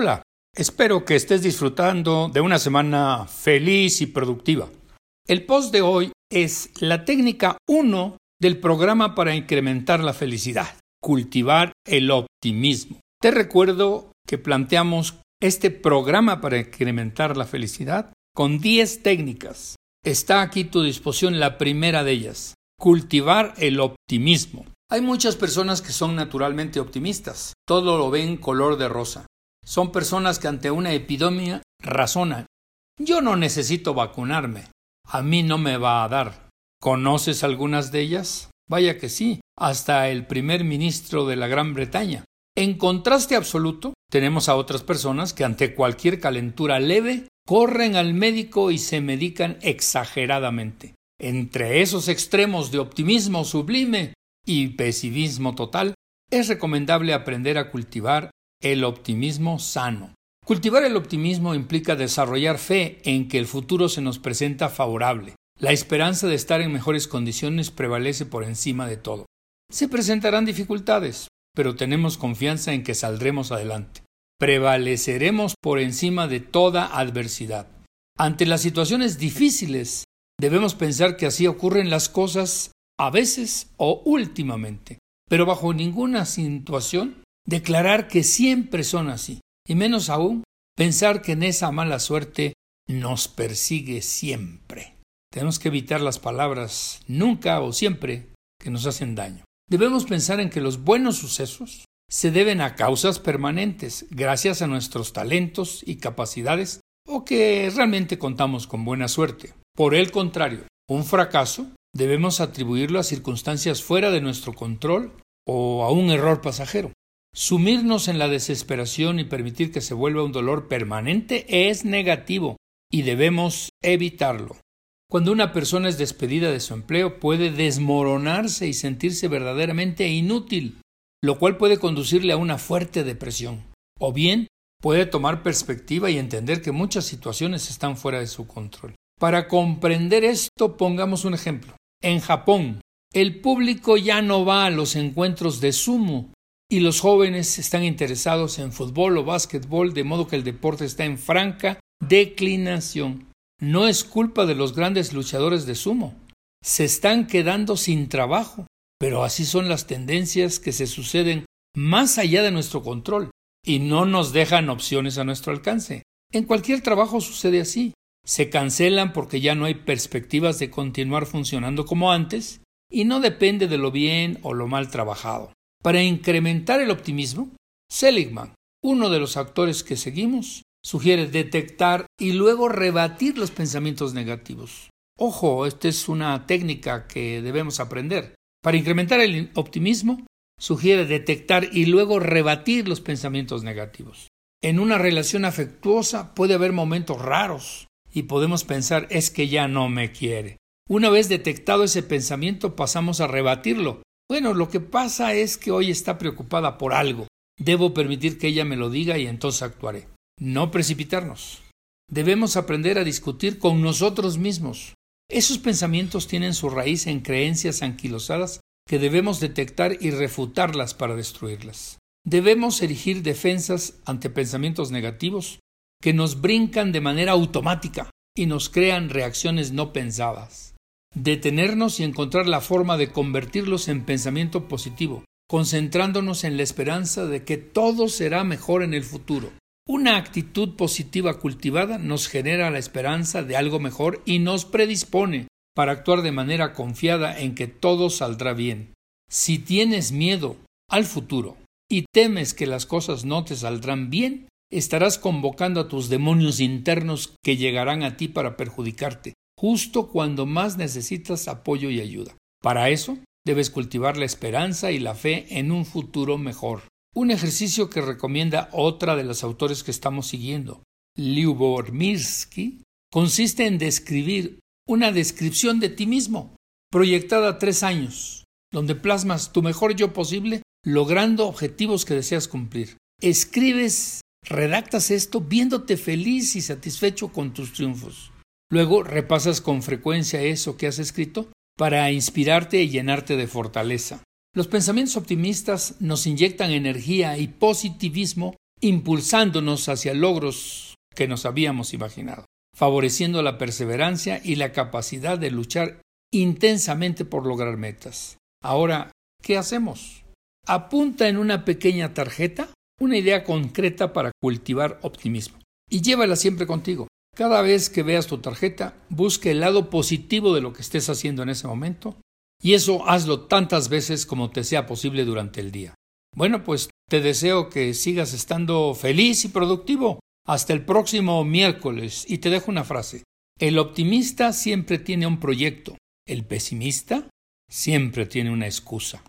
Hola, espero que estés disfrutando de una semana feliz y productiva. El post de hoy es la técnica 1 del programa para incrementar la felicidad, cultivar el optimismo. Te recuerdo que planteamos este programa para incrementar la felicidad con 10 técnicas. Está aquí a tu disposición la primera de ellas, cultivar el optimismo. Hay muchas personas que son naturalmente optimistas, todo lo ven color de rosa. Son personas que ante una epidemia razonan. Yo no necesito vacunarme. A mí no me va a dar. ¿Conoces algunas de ellas? Vaya que sí, hasta el primer ministro de la Gran Bretaña. En contraste absoluto, tenemos a otras personas que ante cualquier calentura leve corren al médico y se medican exageradamente. Entre esos extremos de optimismo sublime y pesimismo total, es recomendable aprender a cultivar el optimismo sano. Cultivar el optimismo implica desarrollar fe en que el futuro se nos presenta favorable. La esperanza de estar en mejores condiciones prevalece por encima de todo. Se presentarán dificultades, pero tenemos confianza en que saldremos adelante. Prevaleceremos por encima de toda adversidad. Ante las situaciones difíciles, debemos pensar que así ocurren las cosas a veces o últimamente, pero bajo ninguna situación declarar que siempre son así, y menos aún pensar que en esa mala suerte nos persigue siempre. Tenemos que evitar las palabras nunca o siempre que nos hacen daño. Debemos pensar en que los buenos sucesos se deben a causas permanentes, gracias a nuestros talentos y capacidades, o que realmente contamos con buena suerte. Por el contrario, un fracaso debemos atribuirlo a circunstancias fuera de nuestro control o a un error pasajero. Sumirnos en la desesperación y permitir que se vuelva un dolor permanente es negativo y debemos evitarlo. Cuando una persona es despedida de su empleo puede desmoronarse y sentirse verdaderamente inútil, lo cual puede conducirle a una fuerte depresión. O bien puede tomar perspectiva y entender que muchas situaciones están fuera de su control. Para comprender esto, pongamos un ejemplo. En Japón, el público ya no va a los encuentros de sumo y los jóvenes están interesados en fútbol o básquetbol, de modo que el deporte está en franca declinación. No es culpa de los grandes luchadores de sumo. Se están quedando sin trabajo, pero así son las tendencias que se suceden más allá de nuestro control y no nos dejan opciones a nuestro alcance. En cualquier trabajo sucede así. Se cancelan porque ya no hay perspectivas de continuar funcionando como antes y no depende de lo bien o lo mal trabajado. Para incrementar el optimismo, Seligman, uno de los actores que seguimos, sugiere detectar y luego rebatir los pensamientos negativos. Ojo, esta es una técnica que debemos aprender. Para incrementar el optimismo, sugiere detectar y luego rebatir los pensamientos negativos. En una relación afectuosa puede haber momentos raros y podemos pensar es que ya no me quiere. Una vez detectado ese pensamiento pasamos a rebatirlo bueno, lo que pasa es que hoy está preocupada por algo. Debo permitir que ella me lo diga y entonces actuaré. No precipitarnos. Debemos aprender a discutir con nosotros mismos. Esos pensamientos tienen su raíz en creencias anquilosadas que debemos detectar y refutarlas para destruirlas. Debemos erigir defensas ante pensamientos negativos que nos brincan de manera automática y nos crean reacciones no pensadas detenernos y encontrar la forma de convertirlos en pensamiento positivo, concentrándonos en la esperanza de que todo será mejor en el futuro. Una actitud positiva cultivada nos genera la esperanza de algo mejor y nos predispone para actuar de manera confiada en que todo saldrá bien. Si tienes miedo al futuro y temes que las cosas no te saldrán bien, estarás convocando a tus demonios internos que llegarán a ti para perjudicarte, justo cuando más necesitas apoyo y ayuda. Para eso, debes cultivar la esperanza y la fe en un futuro mejor. Un ejercicio que recomienda otra de los autores que estamos siguiendo, Lyubor Mirsky, consiste en describir una descripción de ti mismo, proyectada a tres años, donde plasmas tu mejor yo posible logrando objetivos que deseas cumplir. Escribes, redactas esto viéndote feliz y satisfecho con tus triunfos. Luego repasas con frecuencia eso que has escrito para inspirarte y llenarte de fortaleza. Los pensamientos optimistas nos inyectan energía y positivismo impulsándonos hacia logros que nos habíamos imaginado, favoreciendo la perseverancia y la capacidad de luchar intensamente por lograr metas. Ahora, ¿qué hacemos? Apunta en una pequeña tarjeta una idea concreta para cultivar optimismo y llévala siempre contigo. Cada vez que veas tu tarjeta, busca el lado positivo de lo que estés haciendo en ese momento y eso hazlo tantas veces como te sea posible durante el día. Bueno, pues te deseo que sigas estando feliz y productivo. Hasta el próximo miércoles y te dejo una frase. El optimista siempre tiene un proyecto, el pesimista siempre tiene una excusa.